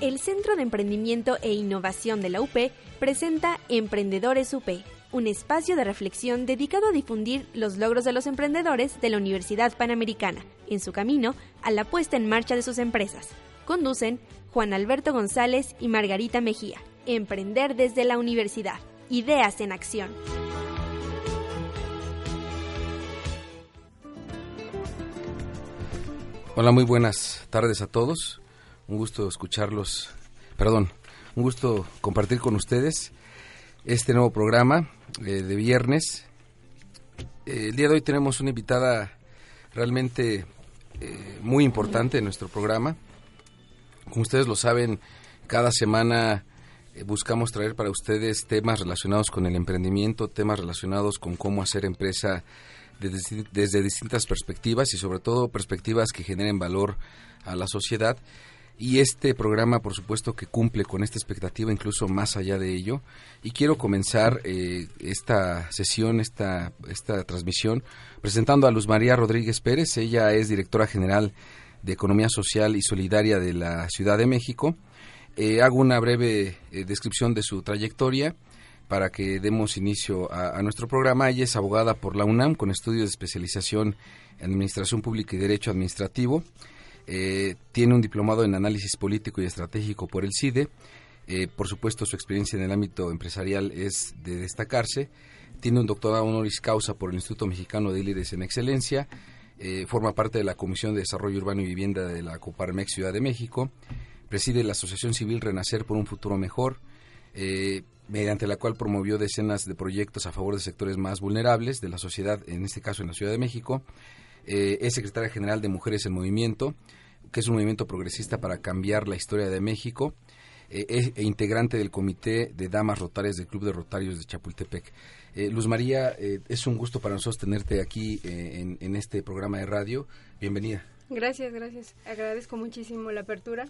El Centro de Emprendimiento e Innovación de la UP presenta Emprendedores UP un espacio de reflexión dedicado a difundir los logros de los emprendedores de la Universidad Panamericana en su camino a la puesta en marcha de sus empresas. Conducen Juan Alberto González y Margarita Mejía. Emprender desde la universidad. Ideas en acción. Hola, muy buenas tardes a todos. Un gusto escucharlos. Perdón, un gusto compartir con ustedes este nuevo programa eh, de viernes. Eh, el día de hoy tenemos una invitada realmente eh, muy importante en nuestro programa. Como ustedes lo saben, cada semana buscamos traer para ustedes temas relacionados con el emprendimiento, temas relacionados con cómo hacer empresa desde, desde distintas perspectivas y sobre todo perspectivas que generen valor a la sociedad. Y este programa, por supuesto, que cumple con esta expectativa, incluso más allá de ello. Y quiero comenzar eh, esta sesión, esta, esta transmisión, presentando a Luz María Rodríguez Pérez. Ella es directora general de Economía Social y Solidaria de la Ciudad de México. Eh, hago una breve eh, descripción de su trayectoria para que demos inicio a, a, nuestro programa. Ella es abogada por la UNAM con estudios de especialización en Administración Pública y Derecho Administrativo. Eh, tiene un diplomado en análisis político y estratégico por el CIDE. Eh, por supuesto, su experiencia en el ámbito empresarial es de destacarse. Tiene un doctorado honoris causa por el Instituto Mexicano de Líderes en Excelencia. Eh, forma parte de la Comisión de Desarrollo Urbano y Vivienda de la Coparmex Ciudad de México. Preside la Asociación Civil Renacer por un Futuro Mejor, mediante la cual promovió decenas de proyectos a favor de sectores más vulnerables de la sociedad, en este caso en la Ciudad de México. es secretaria general de Mujeres en Movimiento, que es un movimiento progresista para cambiar la historia de México, eh, es e integrante del Comité de Damas Rotarias del Club de Rotarios de Chapultepec. Eh, Luz María, eh, es un gusto para nosotros tenerte aquí en, en, este programa de radio. Bienvenida. Gracias, gracias. Agradezco muchísimo la apertura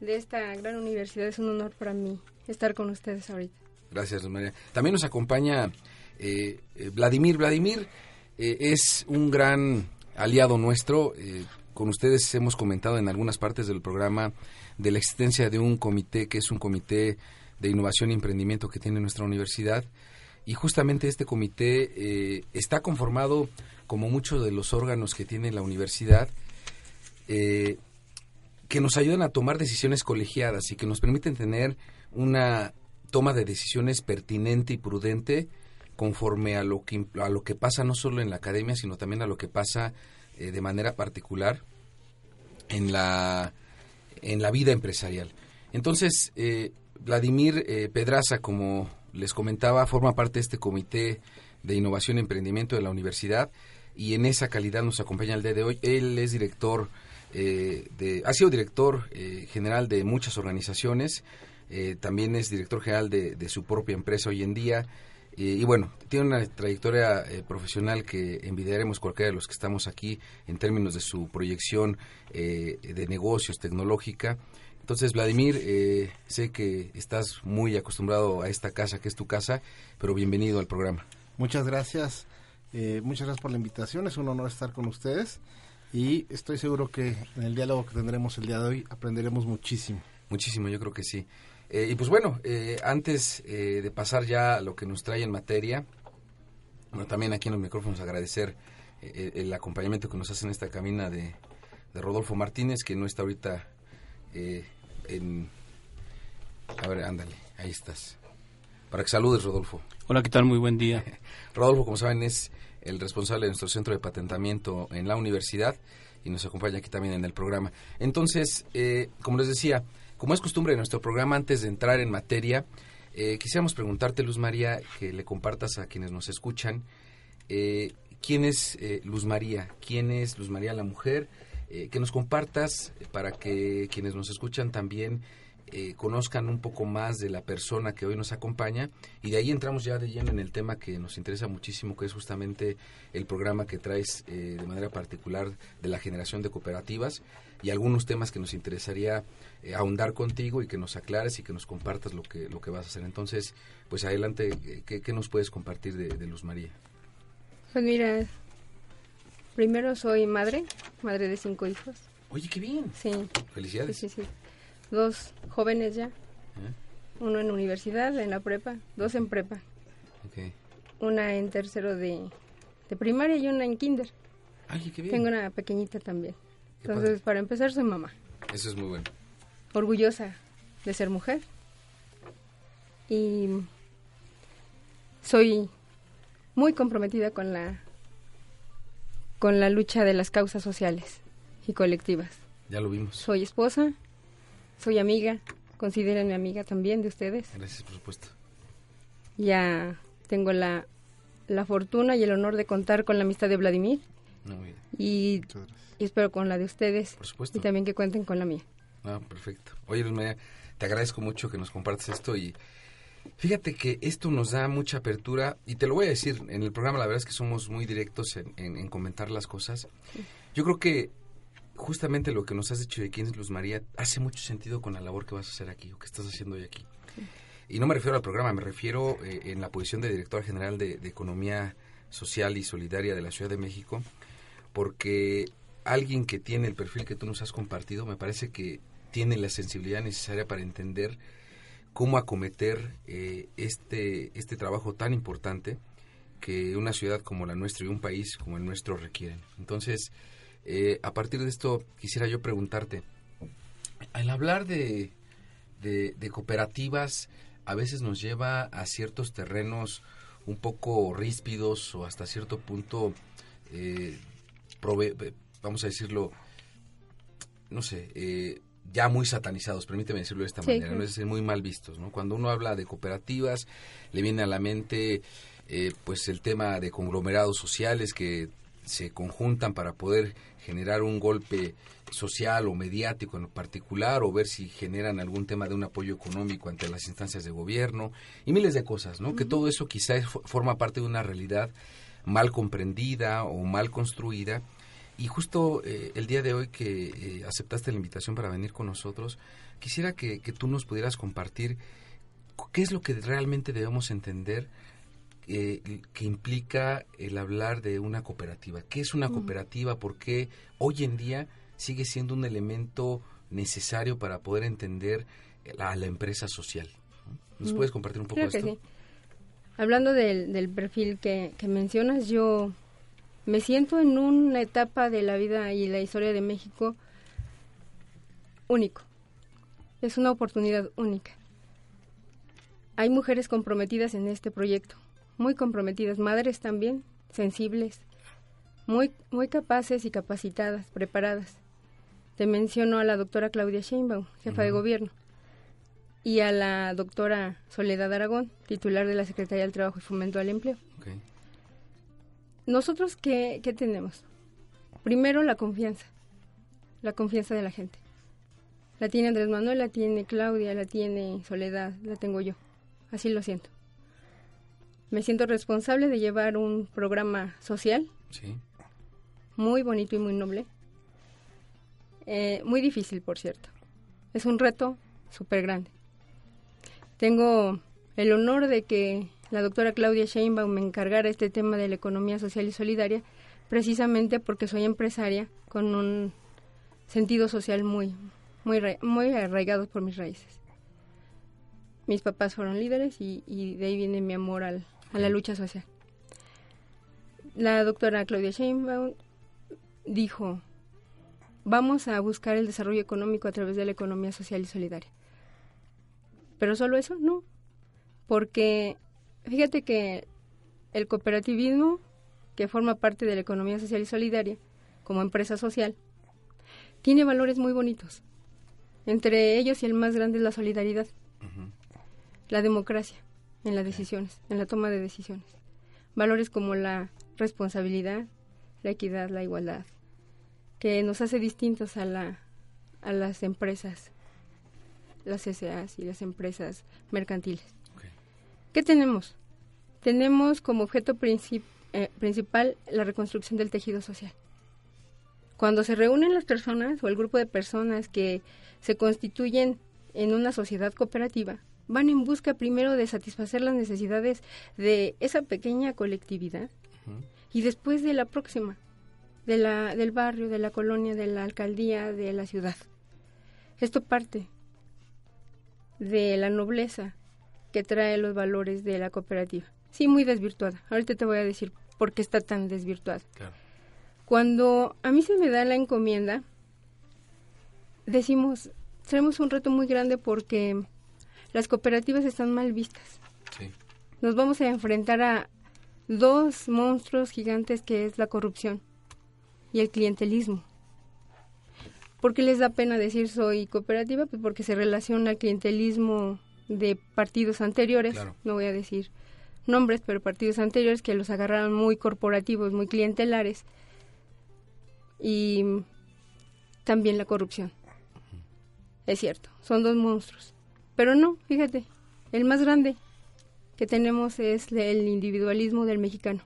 de esta gran universidad. Es un honor para mí estar con ustedes ahorita. Gracias, Luz María. También nos acompaña Vladimir. Vladimir es un gran aliado nuestro con ustedes hemos comentado en algunas partes del programa de la existencia de un comité que es un comité de innovación y emprendimiento que tiene nuestra universidad. Y justamente este comité eh, está conformado como muchos de los órganos que tiene la universidad eh, que nos ayudan a tomar decisiones colegiadas y que nos permiten tener una toma de decisiones pertinente y prudente conforme a lo que a lo que pasa no solo en la academia sino también a lo que pasa eh, de manera particular en la, en la vida empresarial. Entonces, eh, Vladimir eh, Pedraza, como les comentaba, forma parte de este comité de innovación y emprendimiento de la universidad y en esa calidad nos acompaña el día de hoy. Él es director, de, ha sido director general de muchas organizaciones, también es director general de, su propia empresa hoy en día, y bueno, tiene una trayectoria eh, profesional que envidiaremos cualquiera de los que estamos aquí en términos de su proyección eh, de negocios, tecnológica. Entonces, Vladimir, eh, sé que estás muy acostumbrado a esta casa, que es tu casa, pero bienvenido al programa. Muchas gracias. muchas gracias por la invitación. Es un honor estar con ustedes y estoy seguro que en el diálogo que tendremos el día de hoy aprenderemos muchísimo. Muchísimo, yo creo que sí. Eh, y pues bueno, eh, antes eh, de pasar ya a lo que nos trae en materia, bueno, también aquí en los micrófonos agradecer el acompañamiento que nos hace en esta camina de, Rodolfo Martínez, que no está ahorita en... A ver, ándale, ahí estás. Para que saludes, Rodolfo. Hola, ¿qué tal? Muy buen día. Rodolfo, como saben, es el responsable de nuestro centro de patentamiento en la universidad y nos acompaña aquí también en el programa. Entonces, como les decía, como es costumbre de nuestro programa, antes de entrar en materia, eh, quisiéramos preguntarte, Luz María, que le compartas a quienes nos escuchan, eh, ¿quién es eh, Luz María? ¿Quién es Luz María la mujer? que nos compartas para que quienes nos escuchan también eh, conozcan un poco más de la persona que hoy nos acompaña y de ahí entramos ya de lleno en el tema que nos interesa muchísimo, que es justamente el programa que traes eh, de manera particular de la generación de cooperativas y algunos temas que nos interesaría eh, ahondar contigo y que nos aclares y que nos compartas lo que, lo que vas a hacer. Entonces, pues adelante, ¿qué, nos puedes compartir de, de Luz María? Pues mira, primero soy madre, madre de cinco hijos. Oye, qué bien. Sí. Felicidades. Sí, sí, sí dos jóvenes ya. Uno en universidad, en la prepa, dos en prepa. Una en tercero de, primaria y una en kinder. Ay, qué bien. Tengo una pequeñita también. Entonces, para empezar, soy mamá. Eso es muy bueno. Orgullosa de ser mujer. Y soy muy comprometida con la con la lucha de las causas sociales y colectivas. Ya lo vimos. Soy esposa, soy amiga, considérenme amiga también de ustedes. Gracias, por supuesto. Ya tengo la, la fortuna y el honor de contar con la amistad de Vladimir. y, y, espero con la de ustedes. Por supuesto. Y también que cuenten con la mía. Ah, perfecto. Oye, Luz María, te agradezco mucho que nos compartas esto y fíjate que esto nos da mucha apertura y te lo voy a decir, en el programa la verdad es que somos muy directos en, en comentar las cosas. Yo creo que justamente lo que nos has dicho de quién es Luz María hace mucho sentido con la labor que vas a hacer aquí o que estás haciendo hoy aquí. Y no me refiero al programa, me refiero eh, en la posición de directora general de, Economía Social y Solidaria de la Ciudad de México, porque alguien que tiene el perfil que tú nos has compartido me parece que tiene la sensibilidad necesaria para entender cómo acometer eh, este, este trabajo tan importante que una ciudad como la nuestra y un país como el nuestro requieren. Entonces, eh, a partir de esto, quisiera yo preguntarte, al hablar de, de, cooperativas, a veces nos lleva a ciertos terrenos un poco ríspidos o hasta cierto punto, eh, vamos a decirlo, no sé, eh, ya muy satanizados, permíteme decirlo de esta manera, no es muy mal vistos, ¿no? Cuando uno habla de cooperativas, le viene a la mente pues el tema de conglomerados sociales que se conjuntan para poder generar un golpe social o mediático en particular o ver si generan algún tema de un apoyo económico ante las instancias de gobierno y miles de cosas, ¿no? Que todo eso quizás forma parte de una realidad mal comprendida o mal construida y justo eh, el día de hoy que eh, aceptaste la invitación para venir con nosotros, quisiera que, que tú nos pudieras compartir qué es lo que realmente debemos entender eh, que implica el hablar de una cooperativa. ¿Qué es una cooperativa? ¿Por qué hoy en día sigue siendo un elemento necesario para poder entender a la empresa social? ¿Nos puedes compartir un poco esto? Sí. Hablando del, perfil que, que mencionas, yo me siento en una etapa de la vida y la historia de México único. Es una oportunidad única. Hay mujeres comprometidas en este proyecto muy comprometidas, madres también, sensibles, muy, muy capaces y capacitadas, preparadas. Te menciono a la doctora Claudia Sheinbaum, jefa de gobierno, y a la doctora Soledad Aragón, titular de la Secretaría del Trabajo y Fomento al Empleo. Nosotros, ¿qué, ¿qué tenemos? Primero, la confianza, la confianza de la gente. La tiene Andrés Manuel, la tiene Claudia, la tiene Soledad, la tengo yo. Así lo siento me siento responsable de llevar un programa social. Muy bonito y muy noble. Eh, muy difícil, por cierto. Es un reto súper grande. Tengo el honor de que la doctora Claudia Sheinbaum me encargara este tema de la economía social y solidaria, precisamente porque soy empresaria con un sentido social muy, muy, muy arraigado por mis raíces. Mis papás fueron líderes y de ahí viene mi amor al, a la lucha social. La doctora Claudia Sheinbaum dijo, vamos a buscar el desarrollo económico a través de la economía social y solidaria. Pero solo eso, no. Porque fíjate que el cooperativismo, que forma parte de la economía social y solidaria, como empresa social, tiene valores muy bonitos. Entre ellos y el más grande es la solidaridad, la democracia, en las decisiones, en la toma de decisiones. Valores como la responsabilidad, la equidad, la igualdad, que nos hace distintos a, la, a las empresas las SAs y las empresas mercantiles. ¿Qué tenemos? Tenemos como objeto eh, principal la reconstrucción del tejido social. Cuando se reúnen las personas o el grupo de personas que se constituyen en una sociedad cooperativa, van en busca primero de satisfacer las necesidades de esa pequeña colectividad y después de la próxima, de la, del barrio, de la colonia, de la alcaldía, de la ciudad. Esto parte de la nobleza que trae los valores de la cooperativa. Sí, muy desvirtuada. Ahorita te voy a decir por qué está tan desvirtuada. Cuando a mí se me da la encomienda, decimos, tenemos un reto muy grande porque las cooperativas están mal vistas. Nos vamos a enfrentar a dos monstruos gigantes que es la corrupción y el clientelismo. ¿Por qué les da pena decir soy cooperativa? Pues porque se relaciona al clientelismo de partidos anteriores, no voy a decir nombres, pero partidos anteriores que los agarraron muy corporativos, muy clientelares, y también la corrupción. Es cierto, son dos monstruos. Pero no, fíjate, el más grande que tenemos es el individualismo del mexicano.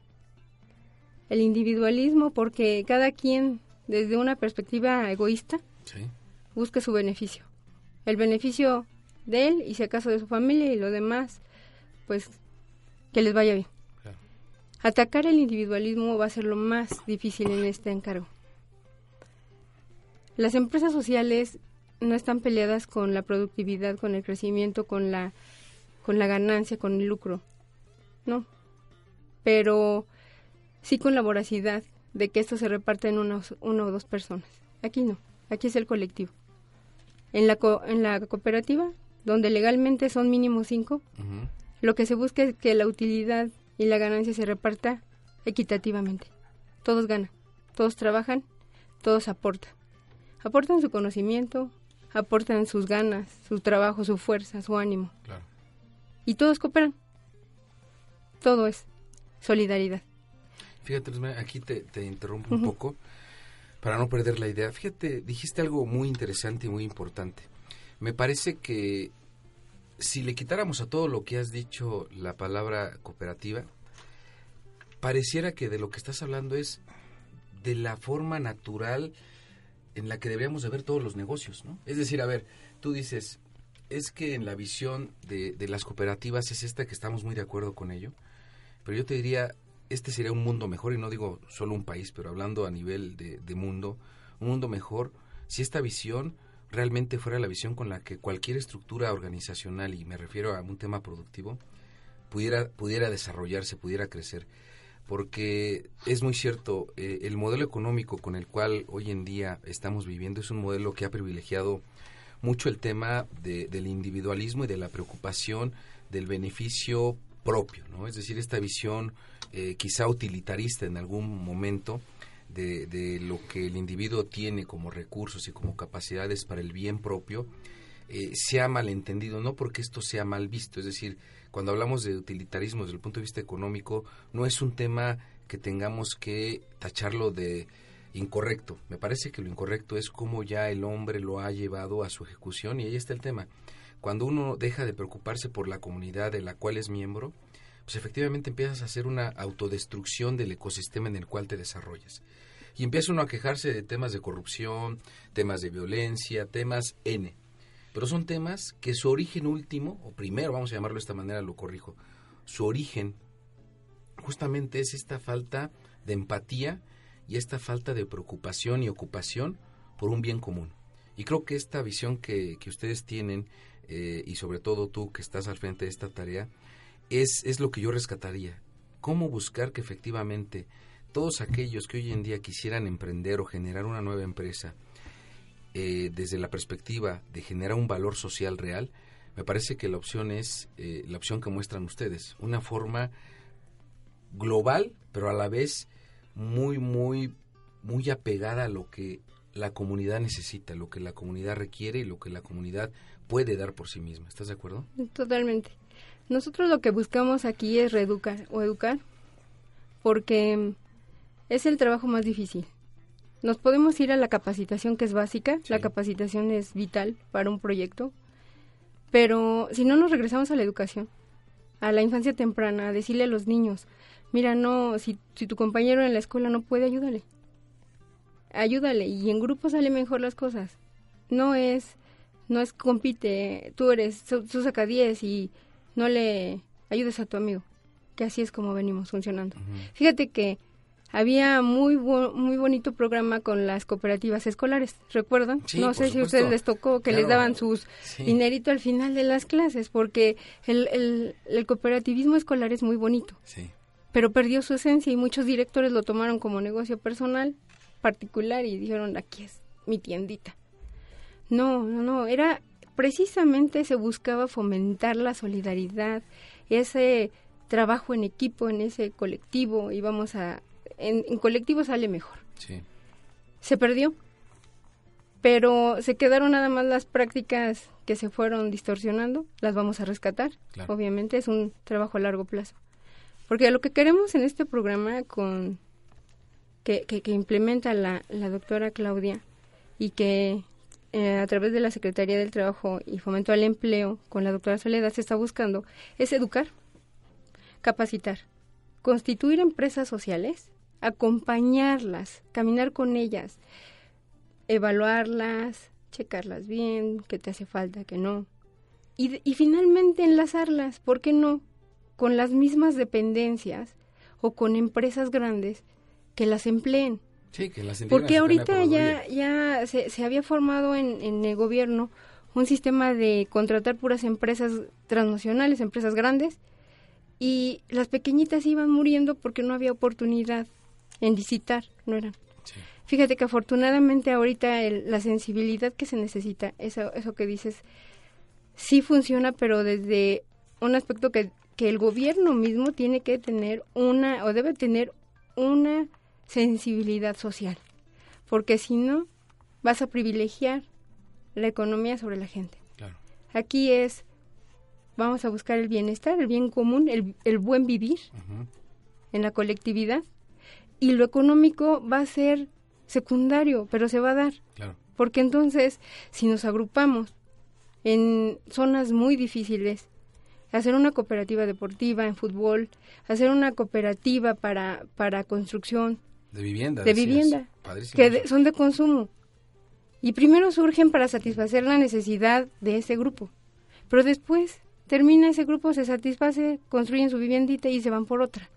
El individualismo porque cada quien, desde una perspectiva egoísta, busca su beneficio. El beneficio de él y si acaso de su familia y lo demás, pues que les vaya bien. Atacar el individualismo va a ser lo más difícil en este encargo. Las empresas sociales no están peleadas con la productividad, con el crecimiento, con la, con la ganancia, con el lucro. No. Pero sí con la voracidad de que esto se reparte en unos, una o dos personas. Aquí no. Aquí es el colectivo. En la, en la cooperativa, donde legalmente son mínimo cinco, lo que se busca es que la utilidad y la ganancia se reparta equitativamente. Todos ganan, todos trabajan, todos aportan. Aportan su conocimiento, aportan sus ganas, su trabajo, su fuerza, su ánimo. Y todos cooperan. Todo es solidaridad. Fíjate, aquí te, interrumpo un poco para no perder la idea. Fíjate, dijiste algo muy interesante y muy importante. Me parece que si le quitáramos a todo lo que has dicho la palabra cooperativa, pareciera que de lo que estás hablando es de la forma natural en la que deberíamos de ver todos los negocios, ¿no? Es decir, a ver, tú dices, es que en la visión de, las cooperativas es esta que estamos muy de acuerdo con ello, pero yo te diría, este sería un mundo mejor, y no digo solo un país, pero hablando a nivel de, de mundo, un mundo mejor si esta visión realmente fuera la visión con la que cualquier estructura organizacional, y me refiero a un tema productivo, pudiera, pudiera desarrollarse, pudiera crecer porque es muy cierto, eh, el modelo económico con el cual hoy en día estamos viviendo es un modelo que ha privilegiado mucho el tema del individualismo y de la preocupación del beneficio propio, ¿no? Es decir, esta visión eh, quizá utilitarista en algún momento de, de, lo que el individuo tiene como recursos y como capacidades para el bien propio, eh, se ha malentendido, no porque esto sea mal visto, es decir, cuando hablamos de utilitarismo desde el punto de vista económico, no es un tema que tengamos que tacharlo de incorrecto. Me parece que lo incorrecto es cómo ya el hombre lo ha llevado a su ejecución y ahí está el tema. Cuando uno deja de preocuparse por la comunidad de la cual es miembro, pues efectivamente empiezas a hacer una autodestrucción del ecosistema en el cual te desarrollas. Y empieza uno a quejarse de temas de corrupción, temas de violencia, temas N pero son temas que su origen último, o primero, vamos a llamarlo de esta manera, lo corrijo, su origen justamente es esta falta de empatía y esta falta de preocupación y ocupación por un bien común. Y creo que esta visión que, que ustedes tienen, eh, y sobre todo tú que estás al frente de esta tarea, es, es lo que yo rescataría. Cómo buscar que efectivamente todos aquellos que hoy en día quisieran emprender o generar una nueva empresa, eh, desde la perspectiva de generar un valor social real, me parece que la opción es eh, la opción que muestran ustedes, una forma global, pero a la vez muy, muy, muy apegada a lo que la comunidad necesita, lo que la comunidad requiere y lo que la comunidad puede dar por sí misma. ¿Estás de acuerdo? Totalmente. Nosotros lo que buscamos aquí es reeducar o educar, porque es el trabajo más difícil. Nos podemos ir a la capacitación que es básica, la capacitación es vital para un proyecto, Pero si no nos regresamos a la educación, a la infancia temprana, a decirle a los niños, mira, no, si, si tu compañero en la escuela no puede, ayúdale. Ayúdale y en grupo sale mejor las cosas. No es, no es compite, tú eres, tú saca 10 y no le ayudes a tu amigo. Que así es como venimos funcionando. Fíjate que había muy muy bonito programa con las cooperativas escolares, ¿recuerdan? no sé si a ustedes les tocó que les daban sus dinerito al final de las clases, porque el, el, el, cooperativismo escolar es muy bonito. Sí. Pero perdió su esencia y muchos directores lo tomaron como negocio personal, particular, y dijeron, aquí es mi tiendita. No, no, no, era precisamente se buscaba fomentar la solidaridad, ese trabajo en equipo, en ese colectivo, y vamos a en, colectivo sale mejor. Se perdió, pero se quedaron nada más las prácticas que se fueron distorsionando, las vamos a rescatar. Obviamente es un trabajo a largo plazo. Porque lo que queremos en este programa con que, que, implementa la, la, doctora Claudia y que eh, a través de la Secretaría del Trabajo y Fomento al Empleo con la doctora Soledad se está buscando es educar, capacitar, constituir empresas sociales acompañarlas, caminar con ellas, evaluarlas, checarlas bien, qué te hace falta, qué no. Y, y finalmente enlazarlas, ¿por qué no? Con las mismas dependencias o con empresas grandes que las empleen. Sí, que las Porque ahorita ya, ya se, se, había formado en, en el gobierno un sistema de contratar puras empresas transnacionales, empresas grandes, y las pequeñitas iban muriendo porque no había oportunidad en visitar, no eran. Fíjate que afortunadamente ahorita la sensibilidad que se necesita, eso, eso que dices, sí funciona, pero desde un aspecto que, que el gobierno mismo tiene que tener una, o debe tener una sensibilidad social, porque si no, vas a privilegiar la economía sobre la gente. Aquí es, vamos a buscar el bienestar, el bien común, el, el buen vivir en la colectividad y lo económico va a ser secundario, pero se va a dar. Porque entonces, si nos agrupamos en zonas muy difíciles, hacer una cooperativa deportiva en fútbol, hacer una cooperativa para, para construcción. De vivienda. De vivienda. Que son de consumo. Y primero surgen para satisfacer la necesidad de ese grupo. Pero después termina ese grupo, se satisface, construyen su viviendita y se van por otra.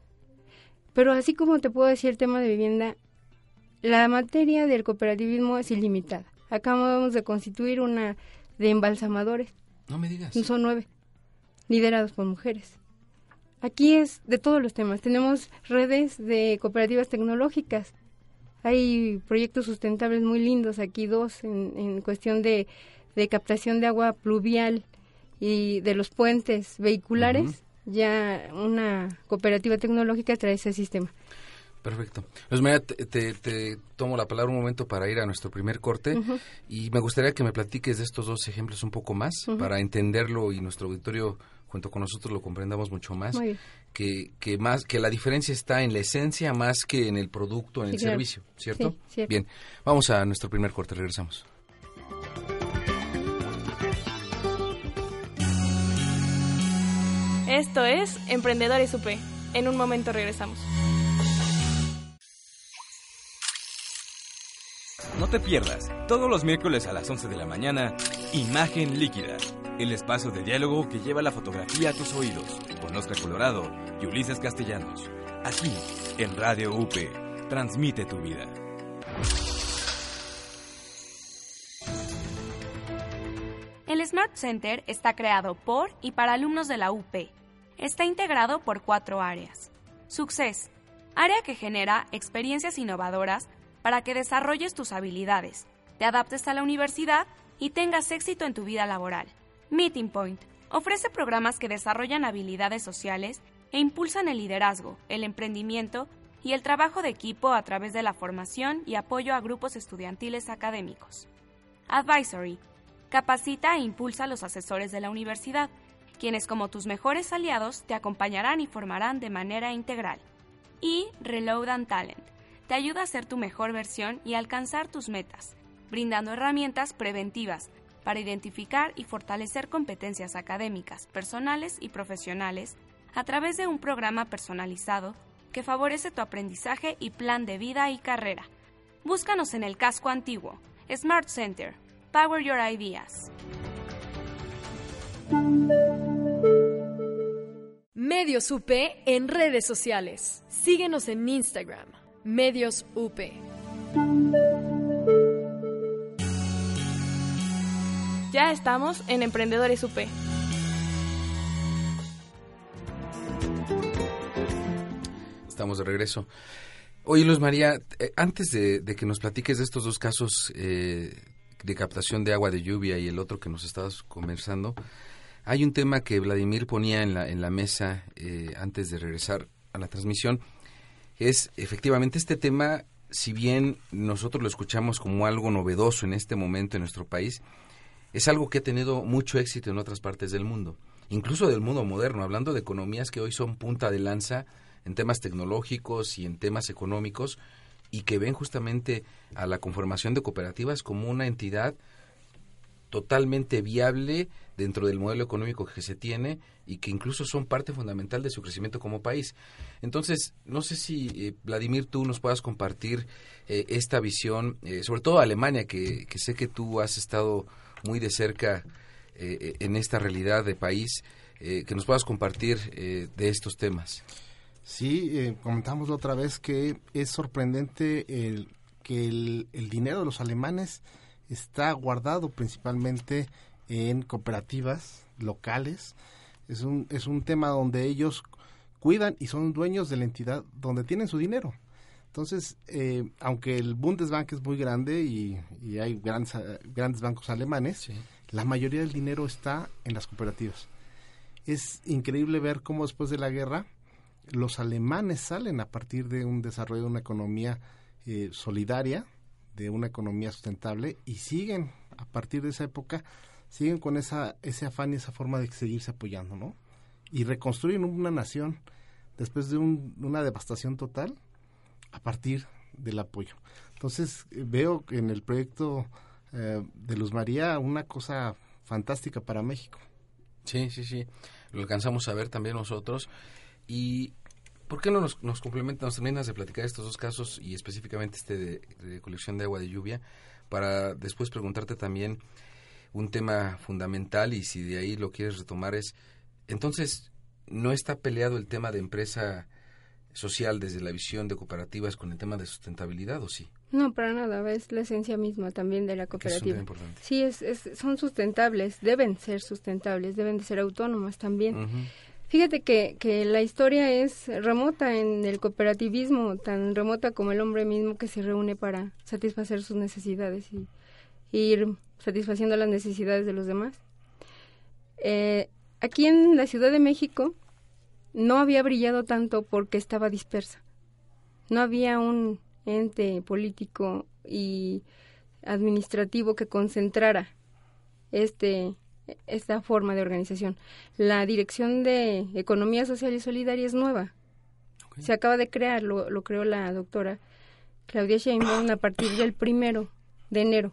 Pero así como te puedo decir el tema de vivienda, la materia del cooperativismo es ilimitada. Acabamos de constituir una de embalsamadores. No me digas. Son nueve, liderados por mujeres. Aquí es de todos los temas. Tenemos redes de cooperativas tecnológicas. Hay proyectos sustentables muy lindos, aquí dos, en, cuestión de, captación de agua pluvial y de los puentes vehiculares ya una cooperativa tecnológica trae ese sistema. Perfecto. Pues mira, te, tomo la palabra un momento para ir a nuestro primer corte y me gustaría que me platiques de estos dos ejemplos un poco más para entenderlo y nuestro auditorio junto con nosotros lo comprendamos mucho más. Que, que más que la diferencia está en la esencia más que en el producto, en el servicio, ¿cierto? Bien, vamos a nuestro primer corte, regresamos. Esto es Emprendedores UP. En un momento regresamos. No te pierdas, todos los miércoles a las 11 de la mañana, Imagen Líquida, el espacio de diálogo que lleva la fotografía a tus oídos, con Oscar Colorado y Ulises Castellanos. Aquí, en Radio UP, transmite tu vida. El Smart Center está creado por y para alumnos de la UP está integrado por cuatro áreas. Success, área que genera experiencias innovadoras para que desarrolles tus habilidades, te adaptes a la universidad y tengas éxito en tu vida laboral. Meeting Point, ofrece programas que desarrollan habilidades sociales e impulsan el liderazgo, el emprendimiento y el trabajo de equipo a través de la formación y apoyo a grupos estudiantiles académicos. Advisory, capacita e impulsa a los asesores de la universidad quienes como tus mejores aliados te acompañarán y formarán de manera integral. Y Reload and Talent te ayuda a ser tu mejor versión y alcanzar tus metas, brindando herramientas preventivas para identificar y fortalecer competencias académicas, personales y profesionales a través de un programa personalizado que favorece tu aprendizaje y plan de vida y carrera. Búscanos en el casco antiguo. Smart Center. Power Your Ideas. Medios UP en redes sociales. Síguenos en Instagram. Medios UP. Ya estamos en Emprendedores UP. Estamos de regreso. Oye, Luz María, eh, antes de, que nos platiques de estos dos casos eh, de captación de agua de lluvia y el otro que nos estabas conversando, hay un tema que Vladimir ponía en la, en la mesa eh, antes de regresar a la transmisión. Es efectivamente este tema, si bien nosotros lo escuchamos como algo novedoso en este momento en nuestro país, es algo que ha tenido mucho éxito en otras partes del mundo, incluso del mundo moderno, hablando de economías que hoy son punta de lanza en temas tecnológicos y en temas económicos y que ven justamente a la conformación de cooperativas como una entidad totalmente viable dentro del modelo económico que se tiene y que incluso son parte fundamental de su crecimiento como país. Entonces, no sé si, eh, Vladimir, tú nos puedas compartir eh, esta visión, eh, sobre todo Alemania, que, que, sé que tú has estado muy de cerca en esta realidad de país, que nos puedas compartir de estos temas. Sí, comentamos la otra vez que es sorprendente el, que el, dinero de los alemanes está guardado principalmente en cooperativas locales. Es un, es un tema donde ellos cuidan y son dueños de la entidad donde tienen su dinero. Entonces, eh, aunque el Bundesbank es muy grande y, hay grandes, grandes bancos alemanes, la mayoría del dinero está en las cooperativas. Es increíble ver cómo después de la guerra los alemanes salen a partir de un desarrollo de una economía eh, solidaria, de una economía sustentable y siguen a partir de esa época siguen con esa ese afán y esa forma de seguirse apoyando, ¿no? Y reconstruyen una nación después de una devastación total a partir del apoyo. Entonces eh, veo en el proyecto eh, de Luz María una cosa fantástica para México. Sí, sí, sí. Lo alcanzamos a ver también nosotros. ¿Y por qué no nos, nos complementas, nos terminas de platicar estos dos casos y específicamente este de, colección de agua de lluvia para después preguntarte también un tema fundamental y si de ahí lo quieres retomar es, entonces, ¿no está peleado el tema de empresa social desde la visión de cooperativas con el tema de sustentabilidad o sí? No, para nada, es la esencia misma también de la cooperativa. sí, es, es, son sustentables, deben ser sustentables, deben de ser autónomas también. Fíjate que, que la historia es remota en el cooperativismo, tan remota como el hombre mismo que se reúne para satisfacer sus necesidades y, ir satisfaciendo las necesidades de los demás. Eh, aquí en la Ciudad de México no había brillado tanto porque estaba dispersa. No había un ente político y administrativo que concentrara este esta forma de organización. La Dirección de Economía Social y Solidaria es nueva. Se acaba de crear, lo, lo creó la doctora Claudia Sheinbaum a partir del primero de enero.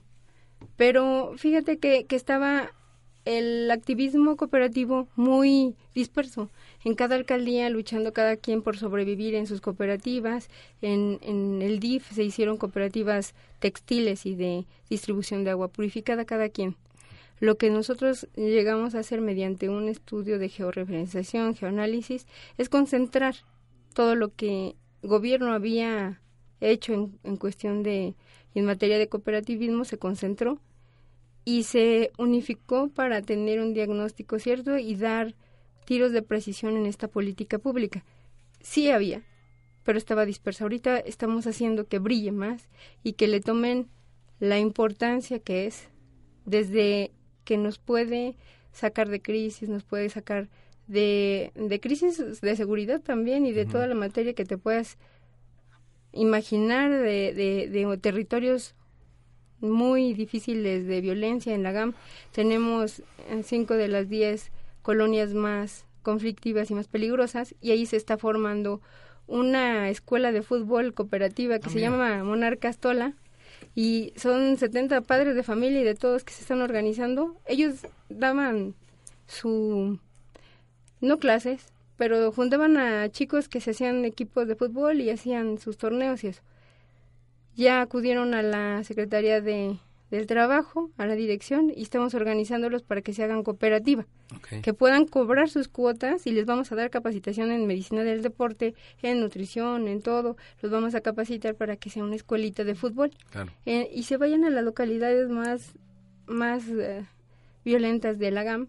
Pero fíjate que, que estaba el activismo cooperativo muy disperso. En cada alcaldía luchando cada quien por sobrevivir en sus cooperativas. En, en el DIF se hicieron cooperativas textiles y de distribución de agua purificada cada quien. Lo que nosotros llegamos a hacer mediante un estudio de georreferenciación, geoanálisis, es concentrar todo lo que gobierno había hecho en, en cuestión de, en materia de cooperativismo, se concentró y se unificó para tener un diagnóstico cierto y dar tiros de precisión en esta política pública. Sí había, pero estaba dispersa. Ahorita estamos haciendo que brille más y que le tomen la importancia que es desde que nos puede sacar de crisis, nos puede sacar de, de crisis de seguridad también y de toda la materia que te puedas imaginar de, de, territorios muy difíciles de violencia en la GAM. Tenemos cinco de las diez colonias más conflictivas y más peligrosas y ahí se está formando una escuela de fútbol cooperativa que ah, se llama Monarcas Tola y son 70 padres de familia y de todos que se están organizando. Ellos daban su, no clases, pero juntaban a chicos que se hacían equipos de fútbol y hacían sus torneos y eso. Ya acudieron a la Secretaría de, del Trabajo, a la dirección, y estamos organizándolos para que se hagan cooperativa, que puedan cobrar sus cuotas y les vamos a dar capacitación en medicina del deporte, en nutrición, en todo. Los vamos a capacitar para que sea una escuelita de fútbol eh, y se vayan a las localidades más, más eh, violentas de la GAM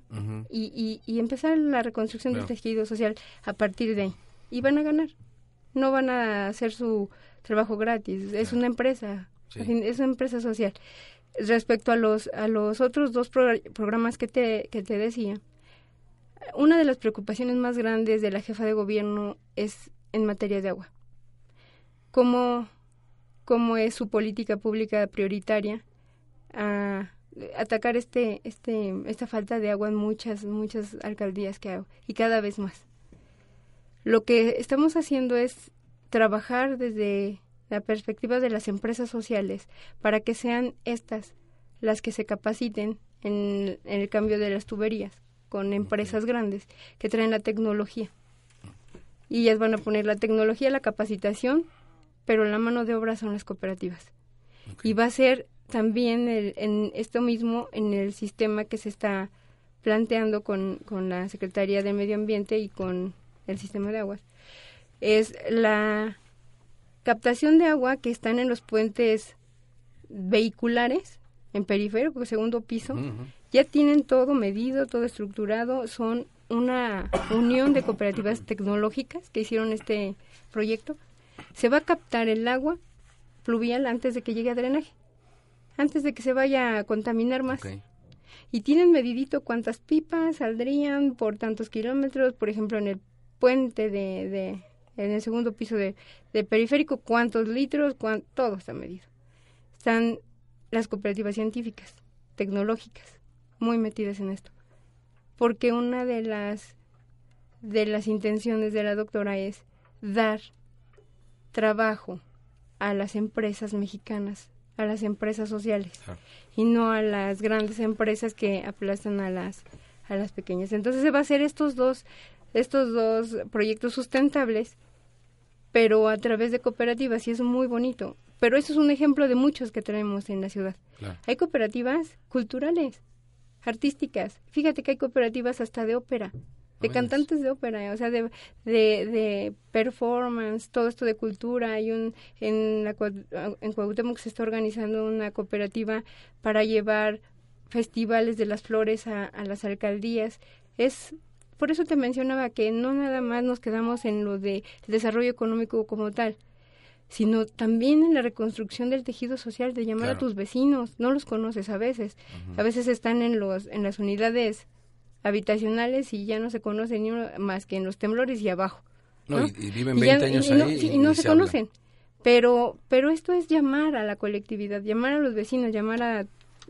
y, y, empezar la reconstrucción del tejido social a partir de ahí. Y van a ganar. No van a hacer su trabajo gratis. Es una empresa. Es una empresa social. Respecto a los, a los otros dos programas que te, que te decía, una de las preocupaciones más grandes de la jefa de gobierno es en materia de agua. ¿Cómo, cómo es su política pública prioritaria atacar este, este, esta falta de agua en muchas, muchas alcaldías que hago y cada vez más. Lo que estamos haciendo es trabajar desde la perspectiva de las empresas sociales para que sean estas las que se capaciten en, el cambio de las tuberías con empresas grandes que traen la tecnología. Y ellas van a poner la tecnología, la capacitación, pero la mano de obra son las cooperativas. Y va a ser también en esto mismo en el sistema que se está planteando con, con la Secretaría de Medio Ambiente y con el sistema de aguas es la captación de agua que están en los puentes vehiculares en periférico, segundo piso, ya tienen todo medido, todo estructurado, son una unión de cooperativas tecnológicas que hicieron este proyecto. Se va a captar el agua fluvial antes de que llegue a drenaje antes de que se vaya a contaminar más. Y tienen medidito cuántas pipas saldrían por tantos kilómetros, por ejemplo, en el puente de, de en el segundo piso de, de periférico, cuántos litros, todo está medido. Están las cooperativas científicas, tecnológicas, muy metidas en esto. Porque una de las de las intenciones de la doctora es dar trabajo a las empresas mexicanas a las empresas sociales y no a las grandes empresas que aplastan a las a las pequeñas. Entonces se va a hacer estos dos estos dos proyectos sustentables, pero a través de cooperativas y es muy bonito. Pero eso es un ejemplo de muchos que tenemos en la ciudad. Hay cooperativas culturales, artísticas. Fíjate que hay cooperativas hasta de ópera de cantantes de ópera, o sea, de, de, performance, todo esto de cultura. Hay un, en, la, en Cuauhtémoc se está organizando una cooperativa para llevar festivales de las flores a, a las alcaldías. Es por eso te mencionaba que no nada más nos quedamos en lo de desarrollo económico como tal, sino también en la reconstrucción del tejido social de llamar a tus vecinos, no los conoces a veces, a veces están en los en las unidades habitacionales y ya no se conocen ni uno más que en los temblores y abajo. ¿no? y, viven 20 años ahí y, no se, conocen. Pero, pero esto es llamar a la colectividad, llamar a los vecinos, llamar a,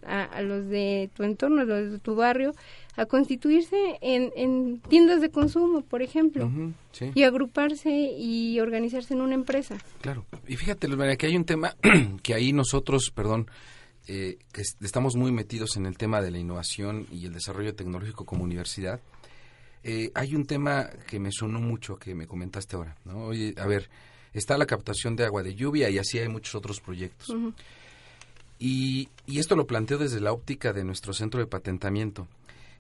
a, los de tu entorno, a los de tu barrio, a constituirse en, en tiendas de consumo, por ejemplo, y agruparse y organizarse en una empresa. Claro. Y fíjate, Luz que hay un tema que ahí nosotros, perdón, eh, que estamos muy metidos en el tema de la innovación y el desarrollo tecnológico como universidad, eh, hay un tema que me sonó mucho que me comentaste ahora. ¿no? Oye, a ver, está la captación de agua de lluvia y así hay muchos otros proyectos. y, y, esto lo planteo desde la óptica de nuestro centro de patentamiento.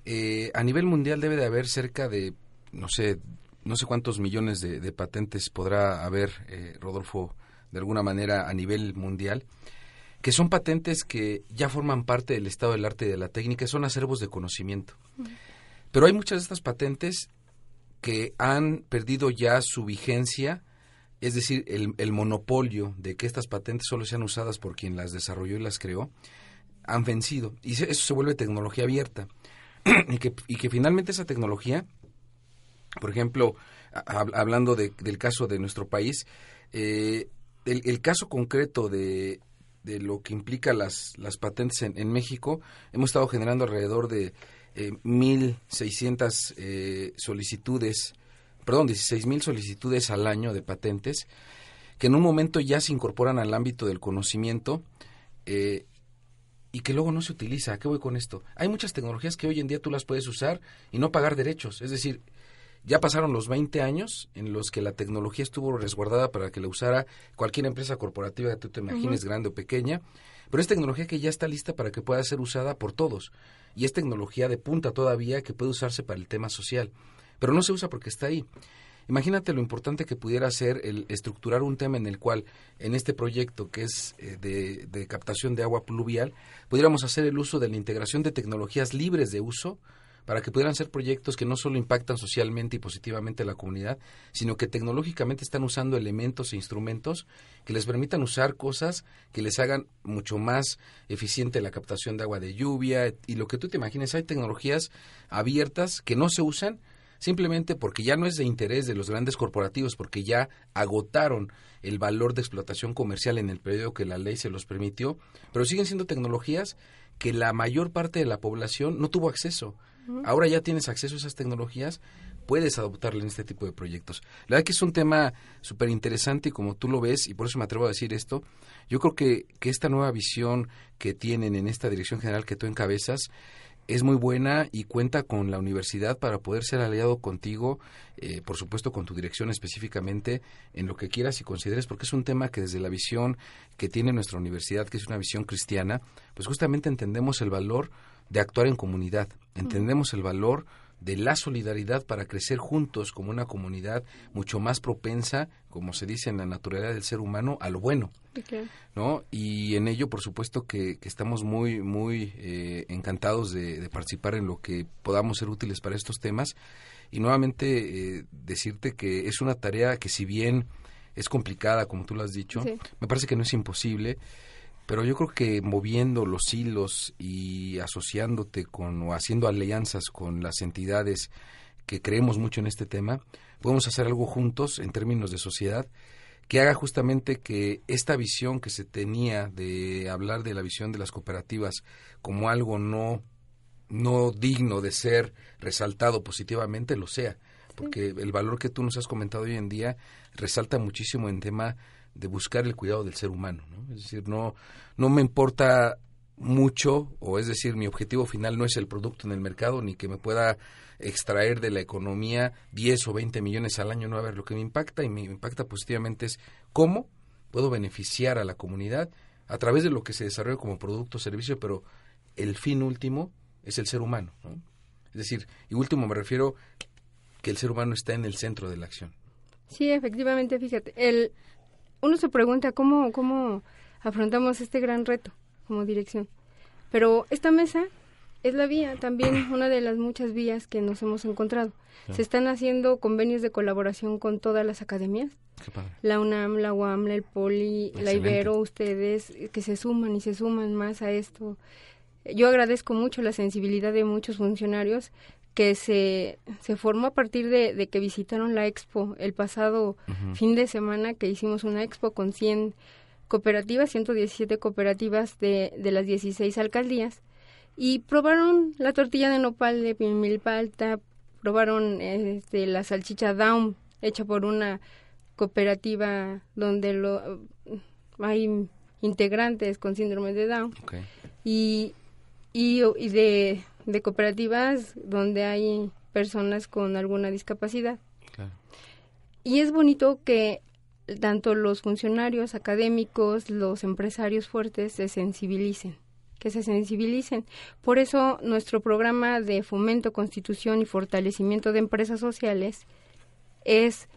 Eh, a nivel mundial debe de haber cerca de, no sé, no sé cuántos millones de, de patentes podrá haber, Rodolfo, de alguna manera a nivel mundial que son patentes que ya forman parte del estado del arte y de la técnica, son acervos de conocimiento. Pero hay muchas de estas patentes que han perdido ya su vigencia, es decir, el, monopolio de que estas patentes solo sean usadas por quien las desarrolló y las creó, han vencido. Y eso se vuelve tecnología abierta. Y, que, y que finalmente esa tecnología, por ejemplo, hablando del caso de nuestro país, eh, el, caso concreto de, de lo que implica las, las patentes en, México, hemos estado generando alrededor de eh, 1.600 eh, solicitudes, perdón, 16.000 solicitudes al año de patentes, que en un momento ya se incorporan al ámbito del conocimiento eh, y que luego no se utiliza. ¿A qué voy con esto? Hay muchas tecnologías que hoy en día tú las puedes usar y no pagar derechos. Es decir, ya pasaron los 20 años en los que la tecnología estuvo resguardada para que la usara cualquier empresa corporativa que tú te imagines, grande o pequeña, pero es tecnología que ya está lista para que pueda ser usada por todos. Y es tecnología de punta todavía que puede usarse para el tema social. Pero no se usa porque está ahí. Imagínate lo importante que pudiera ser el estructurar un tema en el cual, en este proyecto que es eh, de, de captación de agua pluvial, pudiéramos hacer el uso de la integración de tecnologías libres de uso para que pudieran ser proyectos que no solo impactan socialmente y positivamente a la comunidad, sino que tecnológicamente están usando elementos e instrumentos que les permitan usar cosas que les hagan mucho más eficiente la captación de agua de lluvia y lo que tú te imagines. Hay tecnologías abiertas que no se usan simplemente porque ya no es de interés de los grandes corporativos, porque ya agotaron el valor de explotación comercial en el periodo que la ley se los permitió, pero siguen siendo tecnologías que la mayor parte de la población no tuvo acceso. Ahora ya tienes acceso a esas tecnologías, puedes adoptarle en este tipo de proyectos. La verdad que es un tema súper interesante y como tú lo ves, y por eso me atrevo a decir esto, yo creo que, que esta nueva visión que tienen en esta dirección general que tú encabezas, es muy buena y cuenta con la universidad para poder ser aliado contigo, eh, por supuesto con tu dirección específicamente, en lo que quieras y consideres, porque es un tema que desde la visión que tiene nuestra universidad, que es una visión cristiana, pues justamente entendemos el valor de actuar en comunidad, entendemos el valor de la solidaridad para crecer juntos como una comunidad mucho más propensa, como se dice en la naturaleza del ser humano, a lo bueno. ¿no? Y en ello, por supuesto, que, estamos muy, muy eh, encantados de, participar en lo que podamos ser útiles para estos temas. Y nuevamente eh, decirte que es una tarea que si bien es complicada, como tú lo has dicho, me parece que no es imposible pero yo creo que moviendo los hilos y asociándote con o haciendo alianzas con las entidades que creemos mucho en este tema, podemos hacer algo juntos en términos de sociedad que haga justamente que esta visión que se tenía de hablar de la visión de las cooperativas como algo no no digno de ser resaltado positivamente lo sea, porque el valor que tú nos has comentado hoy en día resalta muchísimo en tema de buscar el cuidado del ser humano. ¿no? Es decir, no, no me importa mucho, o es decir, mi objetivo final no es el producto en el mercado, ni que me pueda extraer de la economía 10 o 20 millones al año, no a ver, lo que me impacta y me impacta positivamente es cómo puedo beneficiar a la comunidad a través de lo que se desarrolla como producto o servicio, pero el fin último es el ser humano. ¿no? Es decir, y último me refiero que el ser humano está en el centro de la acción. Sí, efectivamente, fíjate, el, uno se pregunta cómo, cómo afrontamos este gran reto como dirección. Pero esta mesa es la vía, también una de las muchas vías que nos hemos encontrado. Se están haciendo convenios de colaboración con todas las academias. La UNAM, la UAM, el POLI, la Ibero, ustedes que se suman y se suman más a esto. Yo agradezco mucho la sensibilidad de muchos funcionarios que se, se formó a partir de, que visitaron la expo el pasado fin de semana, que hicimos una expo con 100 cooperativas, 117 cooperativas de, de las 16 alcaldías, y probaron la tortilla de nopal de milpalta, probaron este, la salchicha Down, hecha por una cooperativa donde lo, hay integrantes con síndrome de Down, y, y, y de de cooperativas donde hay personas con alguna discapacidad. Y es bonito que tanto los funcionarios académicos, los empresarios fuertes se sensibilicen, que se sensibilicen. Por eso nuestro programa de fomento, constitución y fortalecimiento de empresas sociales es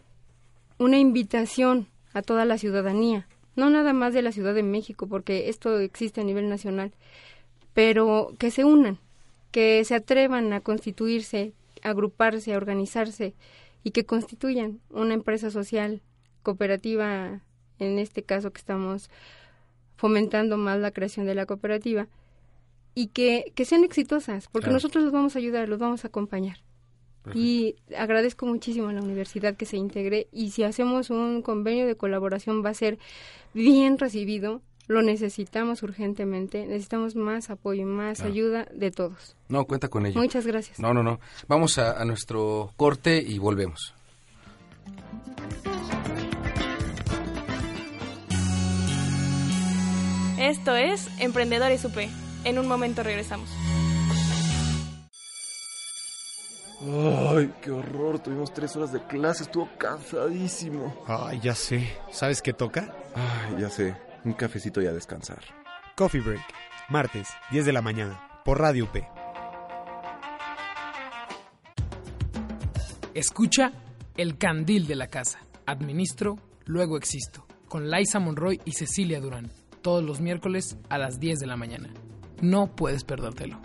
una invitación a toda la ciudadanía, no nada más de la Ciudad de México, porque esto existe a nivel nacional, pero que se unan, que se atrevan a constituirse, a agruparse, a organizarse y que constituyan una empresa social cooperativa, en este caso que estamos fomentando más la creación de la cooperativa, y que, que sean exitosas, porque nosotros los vamos a ayudar, los vamos a acompañar. Y agradezco muchísimo a la universidad que se integre y si hacemos un convenio de colaboración va a ser bien recibido lo necesitamos urgentemente, necesitamos más apoyo, más ayuda de todos. No, cuenta con ello. Muchas gracias. No, no, no. Vamos a, a nuestro corte y volvemos. Esto es Emprendedores UP. En un momento regresamos. Ay, qué horror. Tuvimos tres horas de clase. Estuvo cansadísimo. Ay, ya sé. ¿Sabes qué toca? Ay, ya sé. Un cafecito y a descansar. Coffee Break. Martes, 10 de la mañana. Por Radio UP. Escucha El Candil de la Casa. Administro, luego existo. Con Laisa Monroy y Cecilia Durán. Todos los miércoles a las 10 de la mañana. No puedes perdértelo.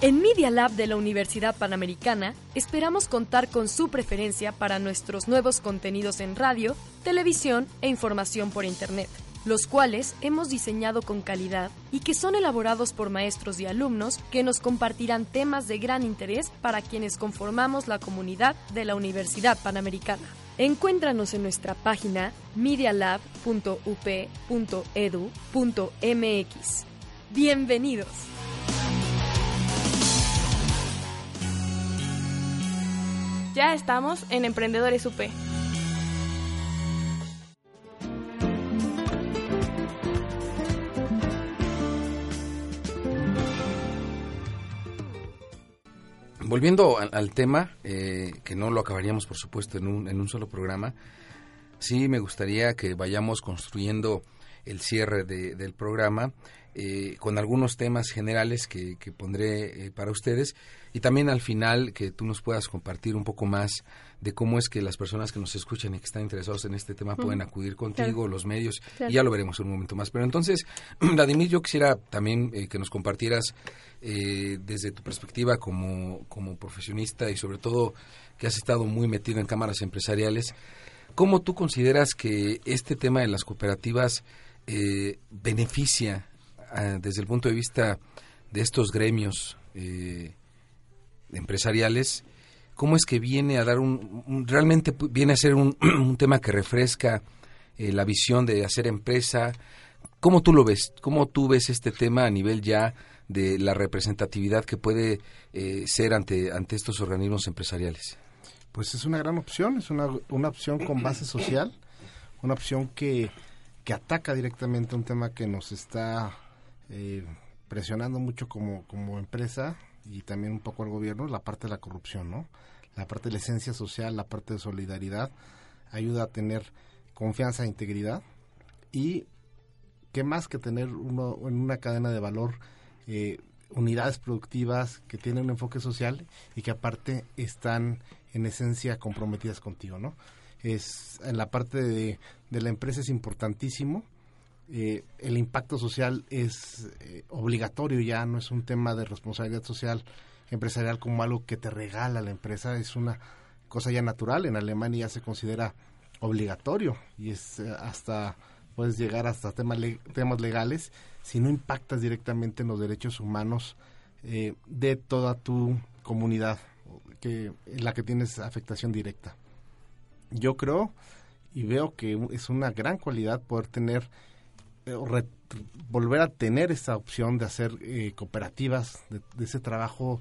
En Media Lab de la Universidad Panamericana esperamos contar con su preferencia para nuestros nuevos contenidos en radio, televisión e información por Internet, los cuales hemos diseñado con calidad y que son elaborados por maestros y alumnos que nos compartirán temas de gran interés para quienes conformamos la comunidad de la Universidad Panamericana. Encuéntranos en nuestra página medialab.up.edu.mx. Bienvenidos. Ya estamos en Emprendedores UP. Volviendo al, tema, eh, que no lo acabaríamos por supuesto en un, en un solo programa, sí me gustaría que vayamos construyendo el cierre de- del programa eh, con algunos temas generales que, que pondré eh, para ustedes y también al final que tú nos puedas compartir un poco más de cómo es que las personas que nos escuchan y que están interesados en este tema pueden acudir contigo, Claro. los medios, Claro. y ya lo veremos en un momento más. Pero entonces, Vladimir, yo quisiera también eh, que nos compartieras eh, desde tu perspectiva como, como profesionista y sobre todo que has estado muy metido en cámaras empresariales, ¿cómo tú consideras que este tema de las cooperativas eh, beneficia ah, desde el punto de vista de estos gremios eh, empresariales? ¿Cómo es que viene a dar un, realmente viene a ser un, un tema que refresca eh, la visión de hacer empresa? ¿Cómo tú lo ves? ¿Cómo tú ves este tema a nivel ya de la representatividad que puede eh, ser ante, ante estos organismos empresariales? Pues es una gran opción, es una, una opción con base social, una opción que, que ataca directamente un tema que nos está eh, presionando mucho como, como empresa y también un poco al gobierno, la parte de la corrupción, ¿no? La parte de la esencia social, la parte de solidaridad, ayuda a tener confianza e integridad y qué más que tener uno en una cadena de valor eh, unidades productivas que tienen un enfoque social y que aparte están en esencia comprometidas contigo, ¿no? Es en la parte de, de la empresa es importantísimo. eh, el impacto social es eh, obligatorio ya, no es un tema de responsabilidad social empresarial como algo que te regala la empresa, es una cosa ya natural. En Alemania ya se considera obligatorio y es eh, hasta puedes llegar hasta temas temas legales si no impactas directamente en los derechos humanos eh, de toda tu comunidad que en la que tienes afectación directa. Yo creo y veo que es una gran cualidad poder tener eh, volver a tener esa opción de hacer eh, cooperativas, de, de ese trabajo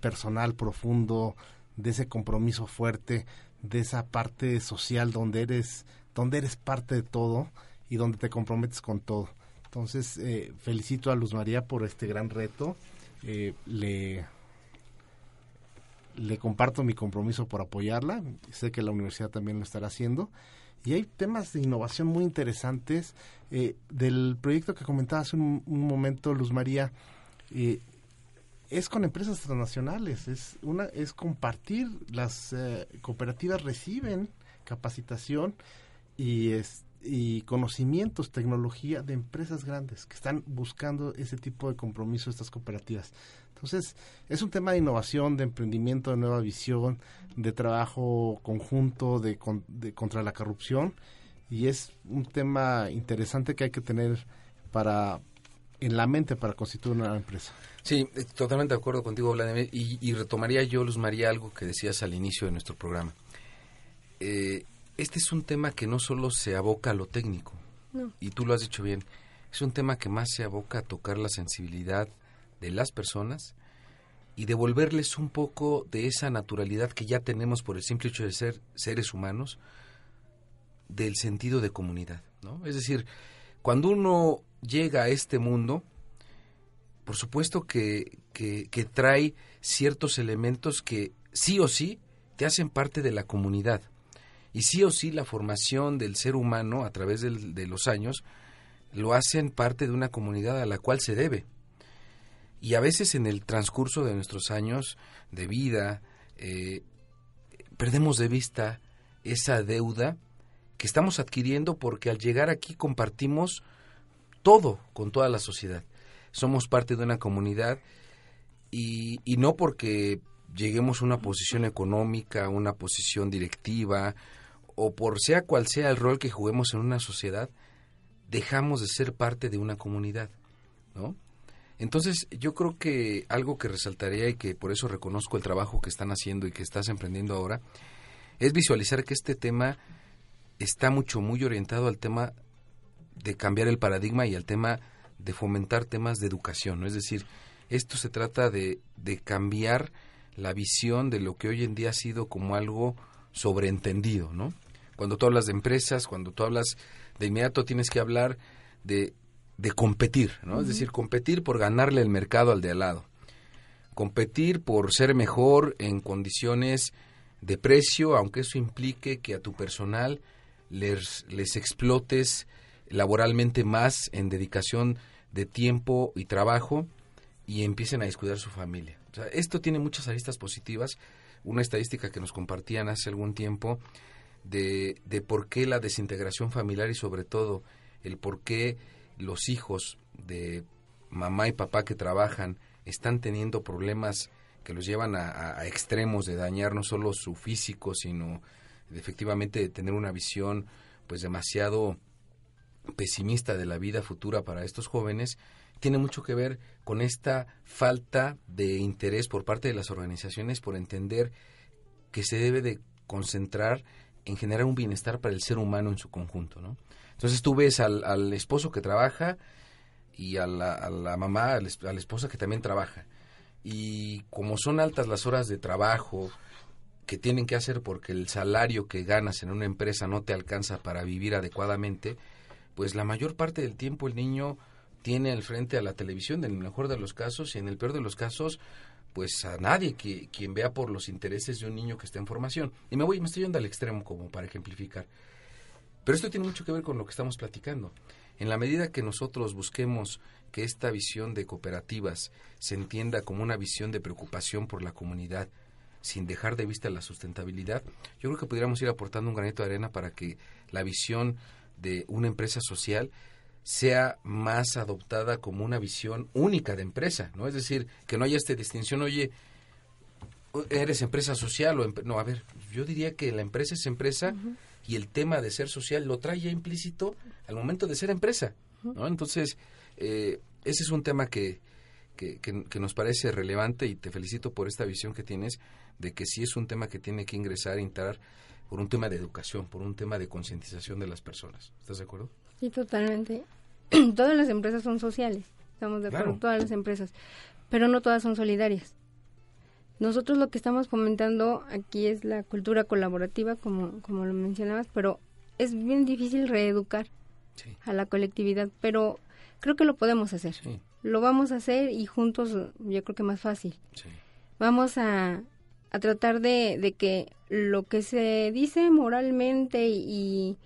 personal profundo, de ese compromiso fuerte, de esa parte social donde eres, donde eres parte de todo y donde te comprometes con todo. Entonces, eh, felicito a Luz María por este gran reto. Eh, le, le comparto mi compromiso por apoyarla. Sé que la universidad también lo estará haciendo. Y hay temas de innovación muy interesantes. Eh, del proyecto que comentaba hace un, momento, Luz María, eh, es con empresas transnacionales. Es, una, es compartir. Las eh, cooperativas reciben capacitación y, es, y conocimientos, tecnología de empresas grandes que están buscando ese tipo de compromiso estas cooperativas. Entonces, es un tema de innovación, de emprendimiento, de nueva visión, de trabajo conjunto, de, con- de contra la corrupción y es un tema interesante que hay que tener para en la mente para constituir una empresa. Sí, eh, totalmente de acuerdo contigo, Vladimir. Y, y retomaría yo, Luz María, algo que decías al inicio de nuestro programa. Eh, este es un tema que no solo se aboca a lo técnico, No. y tú lo has dicho bien, es un tema que más se aboca a tocar la sensibilidad de las personas y devolverles un poco de esa naturalidad que ya tenemos por el simple hecho de ser seres humanos, del sentido de comunidad, ¿no? Es decir, cuando uno llega a este mundo, por supuesto que, que, trae ciertos elementos que sí o sí te hacen parte de la comunidad. Y sí o sí la formación del ser humano a través del- de los años lo hacen parte de una comunidad a la cual se debe. Y a veces en el transcurso de nuestros años de vida eh, perdemos de vista esa deuda que estamos adquiriendo porque al llegar aquí compartimos todo con toda la sociedad. Somos parte de una comunidad y, y no porque lleguemos a una posición económica, una posición directiva o por sea cual sea el rol que juguemos en una sociedad, dejamos de ser parte de una comunidad, ¿no? Entonces, yo creo que algo que resaltaría y que por eso reconozco el trabajo que están haciendo y que estás emprendiendo ahora, es visualizar que este tema está mucho, muy orientado al tema de cambiar el paradigma y al tema de fomentar temas de educación. Es decir, esto se trata de, de cambiar la visión de lo que hoy en día ha sido como algo sobreentendido, ¿no? Cuando tú hablas de empresas, cuando tú hablas de inmediato tienes que hablar de, de competir, ¿no? Es decir, competir por ganarle el mercado al de al lado. Competir por ser mejor en condiciones de precio, aunque eso implique que a tu personal les, les explotes laboralmente más en dedicación de tiempo y trabajo y empiecen a descuidar su familia. O sea, esto tiene muchas aristas positivas. Una estadística que nos compartían hace algún tiempo de, de por qué la desintegración familiar y sobre todo el por qué los hijos de mamá y papá que trabajan están teniendo problemas que los llevan a, extremos de dañar no solo su físico, sino de efectivamente de tener una visión pues demasiado pesimista de la vida futura para estos jóvenes, tiene mucho que ver con esta falta de interés por parte de las organizaciones por entender que se debe de concentrar en generar un bienestar para el ser humano en su conjunto, ¿no? Entonces tú ves al, al esposo que trabaja y a la, a la mamá, a la, esposa que también trabaja. Y como son altas las horas de trabajo que tienen que hacer porque el salario que ganas en una empresa no te alcanza para vivir adecuadamente, pues la mayor parte del tiempo el niño tiene al frente a la televisión, en el mejor de los casos, y en el peor de los casos, pues a nadie que, quien vea por los intereses de un niño que está en formación. Y me voy, me estoy yendo al extremo como para ejemplificar. Pero esto tiene mucho que ver con lo que estamos platicando. En la medida que nosotros busquemos que esta visión de cooperativas se entienda como una visión de preocupación por la comunidad, sin dejar de vista la sustentabilidad, yo creo que pudiéramos ir aportando un granito de arena para que la visión de una empresa social sea más adoptada como una visión única de empresa, ¿no? Es decir, que no haya esta distinción, oye, eres empresa social o no, a ver, yo diría que la empresa es empresa y el tema de ser social lo trae ya implícito al momento de ser empresa, ¿no? Entonces, eh, ese es un tema que, que, que- que nos parece relevante y te felicito por esta visión que tienes de que sí es un tema que tiene que ingresar, entrar por un tema de educación, por un tema de concientización de las personas. ¿Estás de acuerdo? Sí, totalmente. todas las empresas son sociales, estamos de acuerdo, Claro. todas las empresas, pero no todas son solidarias. Nosotros lo que estamos fomentando aquí es la cultura colaborativa, como, como lo mencionabas, pero es bien difícil reeducar a la colectividad, pero creo que lo podemos hacer. Lo vamos a hacer y juntos yo creo que más fácil. Vamos a, a tratar de, de que lo que se dice moralmente y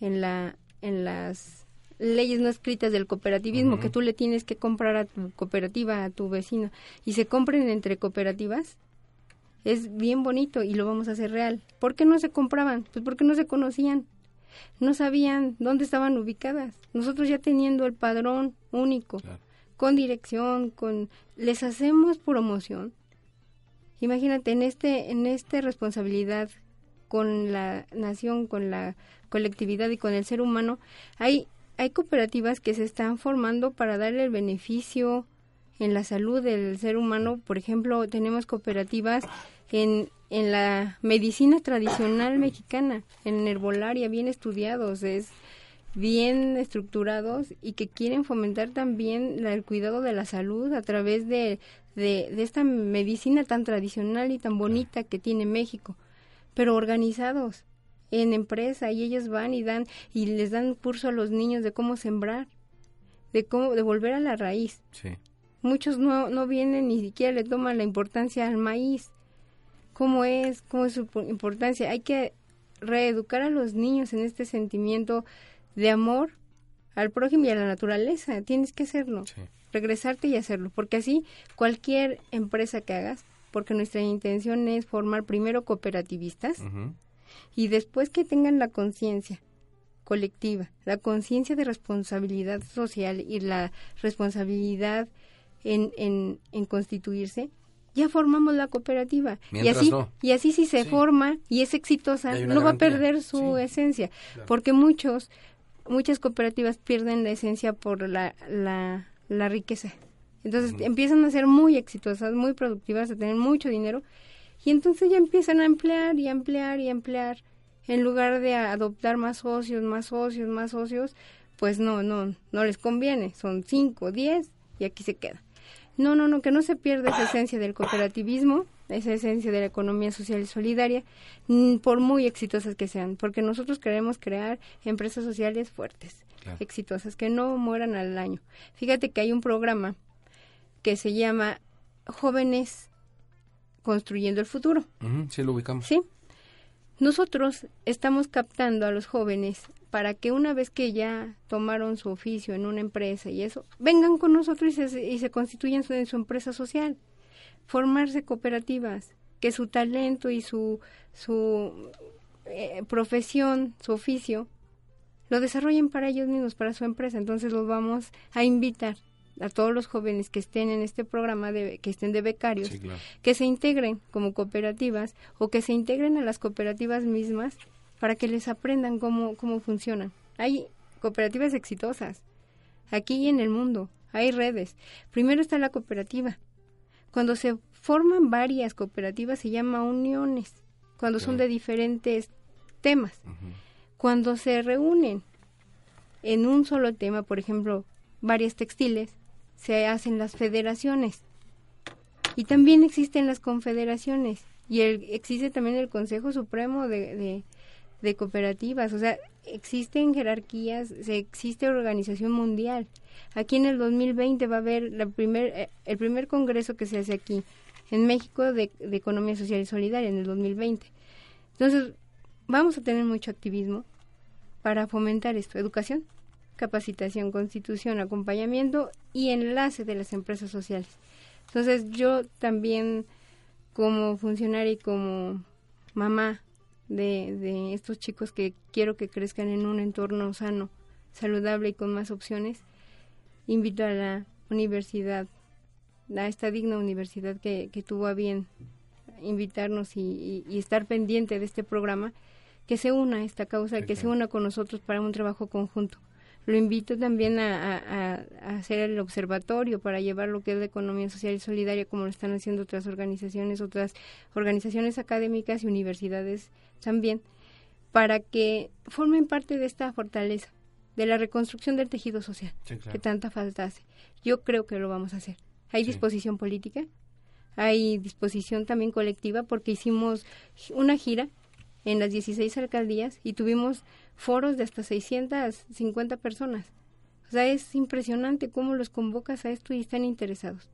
en la en las leyes no escritas del cooperativismo que tú le tienes que comprar a tu cooperativa, a tu vecino y se compren entre cooperativas es bien bonito y lo vamos a hacer real. ¿Por qué no se compraban? Pues porque no se conocían. No sabían dónde estaban ubicadas. Nosotros ya teniendo el padrón único, con dirección, con les hacemos promoción. Imagínate en este en esta responsabilidad con la nación, con la colectividad y con el ser humano, hay hay cooperativas que se están formando para darle el beneficio en la salud del ser humano. Por ejemplo, tenemos cooperativas en, en la medicina tradicional mexicana, en herbolaria, bien estudiados, es bien estructurados y que quieren fomentar también la- el cuidado de la salud a través de, de esta medicina tan tradicional y tan bonita que tiene México, pero organizados en empresa y ellos van y dan y les dan curso a los niños de cómo sembrar, de cómo de volver a la raíz. Sí. Muchos no, no vienen ni siquiera le toman la importancia al maíz. ¿Cómo es? ¿Cómo es su importancia? Hay que reeducar a los niños en este sentimiento de amor al prójimo y a la naturaleza. Tienes que hacerlo. Regresarte y hacerlo. Porque así cualquier empresa que hagas, porque nuestra intención es formar primero cooperativistas y después que tengan la conciencia colectiva, la conciencia de responsabilidad social y la responsabilidad en, en, en constituirse, ya formamos la cooperativa. y así, y así si se forma y es exitosa, no va a perder su esencia. Porque muchos, muchas cooperativas pierden la esencia por la, la, la riqueza. Entonces empiezan a ser muy exitosas, muy productivas, a tener mucho dinero. Y entonces ya empiezan a emplear y emplear y emplear. En lugar de adoptar más socios, más socios, más socios, pues no, no, no les conviene. Son cinco, diez y aquí se queda. No, no, no, que no se pierda esa esencia del cooperativismo, esa esencia de la economía social y solidaria, mm, por muy exitosas que sean, porque nosotros queremos crear empresas sociales fuertes, exitosas, que no mueran al año. Fíjate que hay un programa que se llama Jóvenes Construyendo el Futuro. sí, lo ubicamos. Sí. Nosotros estamos captando a los jóvenes para que una vez que ya tomaron su oficio en una empresa y eso, vengan con nosotros y se, y se constituyan en su empresa social, formarse cooperativas, que su talento y su, su eh, profesión, su oficio, lo desarrollen para ellos mismos, para su empresa. Entonces los vamos a invitar a todos los jóvenes que estén en este programa, de, que estén de becarios, que se integren como cooperativas o que se integren a las cooperativas mismas para que les aprendan cómo, cómo funcionan. Hay cooperativas exitosas aquí y en el mundo, hay redes. Primero está la cooperativa. Cuando se forman varias cooperativas se llama uniones, cuando son de diferentes temas. Cuando se reúnen en un solo tema, por ejemplo, varias textiles, se hacen las federaciones. Y también existen las confederaciones. Y el, existe también el Consejo Supremo de, de cooperativas, o sea, existen jerarquías, se existe organización mundial. Aquí en el 2020 va a haber la primer, eh, el primer congreso que se hace aquí en México de, de Economía Social y Solidaria en el 2020. Entonces, vamos a tener mucho activismo para fomentar esto, educación, capacitación, constitución, acompañamiento y enlace de las empresas sociales. Entonces, yo también como funcionaria y como mamá de, de estos chicos que quiero que crezcan en un entorno sano, saludable y con más opciones, invito a la universidad, a esta digna universidad que, que tuvo a bien invitarnos y, estar pendiente de este programa, que se una a esta causa, que se una con nosotros para un trabajo conjunto. Lo invito también a, hacer el observatorio para llevar lo que es la economía social y solidaria, como lo están haciendo otras organizaciones, otras organizaciones académicas y universidades también, para que formen parte de esta fortaleza, de la reconstrucción del tejido social, que tanta falta hace. Yo creo que lo vamos a hacer. Hay disposición política, hay disposición también colectiva, porque hicimos una gira en las 16 alcaldías y tuvimos foros de hasta 650 personas. O sea, es impresionante cómo los convocas a esto y están interesados.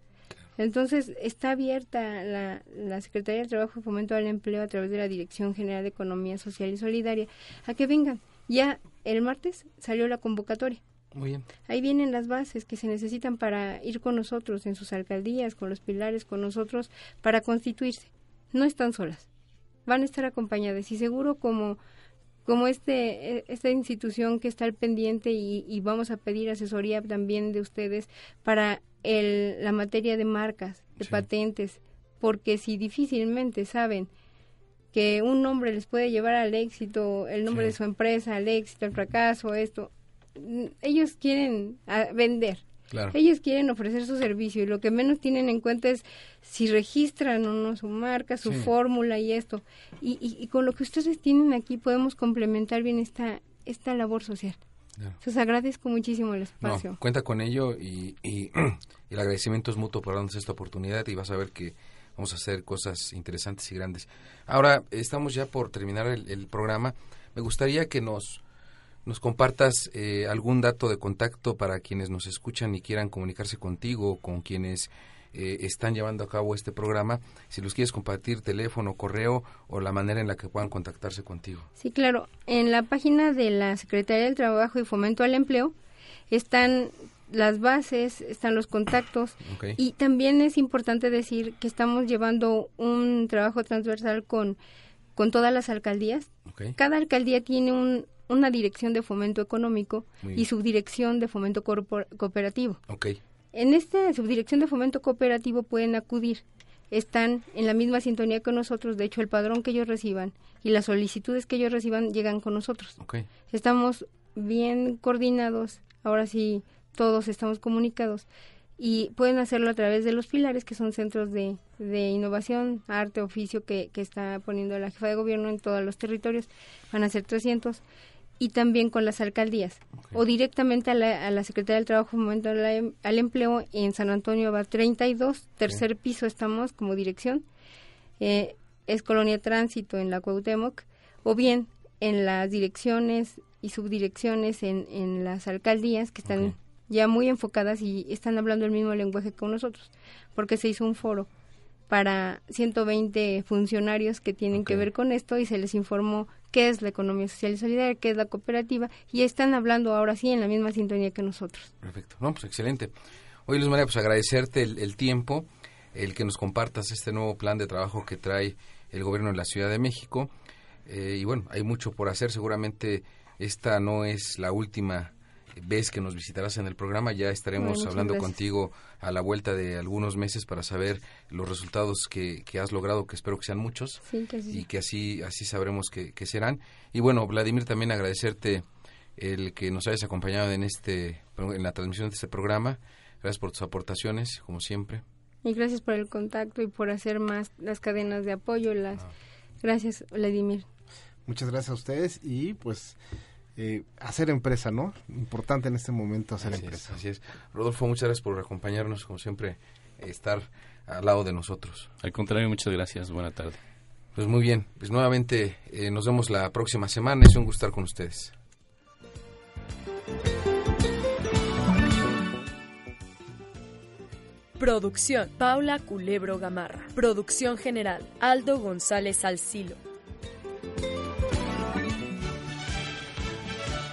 Entonces, está abierta la, la Secretaría de Trabajo y Fomento al Empleo a través de la Dirección General de Economía Social y Solidaria a que vengan. Ya el martes salió la convocatoria. Muy bien. Ahí vienen las bases que se necesitan para ir con nosotros en sus alcaldías, con los pilares, con nosotros, para constituirse. No están solas van a estar acompañadas y seguro como como este e, esta institución que está al pendiente y, vamos a pedir asesoría también de ustedes para el, la materia de marcas, de patentes, porque si difícilmente saben que un nombre les puede llevar al éxito, el nombre de su empresa, al éxito, al fracaso, esto, ellos quieren ah, ellos quieren ofrecer su servicio y lo que menos tienen en cuenta es si registran o no su marca, su fórmula y esto. Y, con lo que ustedes tienen aquí podemos complementar bien esta, esta labor social. Les agradezco muchísimo el espacio. cuenta con ello y, y, el agradecimiento es mutuo por darnos esta oportunidad y vas a ver que vamos a hacer cosas interesantes y grandes. Ahora, estamos ya por terminar el, el programa. me gustaría que nos, nos compartas eh, algún dato de contacto para quienes nos escuchan y quieran comunicarse contigo, con quienes eh, están llevando a cabo este programa, si los quieres compartir, teléfono, correo o la manera en la que puedan contactarse contigo. Sí, claro. En la página de la Secretaría del Trabajo y Fomento al Empleo están las bases, están los contactos y también es importante decir que estamos llevando un trabajo transversal con, con todas las alcaldías. Cada alcaldía tiene un, una dirección de fomento económico y subdirección de fomento cooperativo. En esta subdirección de fomento cooperativo pueden acudir. Están en la misma sintonía que nosotros. De hecho, el padrón que ellos reciban y las solicitudes que ellos reciban llegan con nosotros. Estamos bien coordinados. Ahora sí, todos estamos comunicados. Y pueden hacerlo a través de los pilares, que son centros de, de innovación, arte, oficio, que, que está poniendo la jefa de gobierno en todos los territorios. Van a ser 300 y también con las alcaldías. O directamente a la, a la Secretaría del Trabajo Momento em, al Empleo en San Antonio va 32, tercer piso estamos como dirección, eh, es Colonia Tránsito en la Cuauhtémoc o bien en las direcciones y subdirecciones en, en las alcaldías que están ya muy enfocadas y están hablando el mismo lenguaje con nosotros porque se hizo un foro para 120 funcionarios que tienen que ver con esto y se les informó qué es la economía social y solidaria, qué es la cooperativa y están hablando ahora sí en la misma sintonía que nosotros. Perfecto, no, pues excelente. Hoy, Luz María, pues agradecerte el, tiempo, el que nos compartas este nuevo plan de trabajo que trae el gobierno de la Ciudad de México. Eh, y bueno, hay mucho por hacer, seguramente esta no es la última vez que nos visitarás en el programa. Ya estaremos hablando contigo a la vuelta de algunos meses para saber los resultados que, que has logrado, que espero que sean muchos y que así, así sabremos que, que, serán. Y bueno, Vladimir, también agradecerte el que nos hayas acompañado en, este, en la transmisión de este programa. Gracias por tus aportaciones, como siempre. Y gracias por el contacto y por hacer más las cadenas de apoyo. Las... Gracias, Vladimir. Muchas gracias a ustedes y pues eh, hacer empresa, ¿no? Importante en este momento hacer empresa. así es. Rodolfo, muchas gracias por acompañarnos, como siempre, estar al lado de nosotros. Al contrario, muchas gracias. Buena tarde. Pues muy bien, pues nuevamente eh, nos vemos la próxima semana. Es un gusto estar con ustedes. Producción Paula Culebro Gamarra. Producción general Aldo González Alcilo.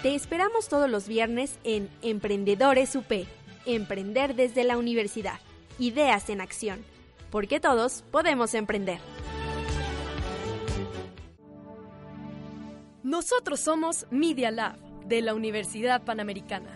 Te esperamos todos los viernes en Emprendedores UP, Emprender desde la Universidad, Ideas en Acción, porque todos podemos emprender. Nosotros somos Media Lab de la Universidad Panamericana.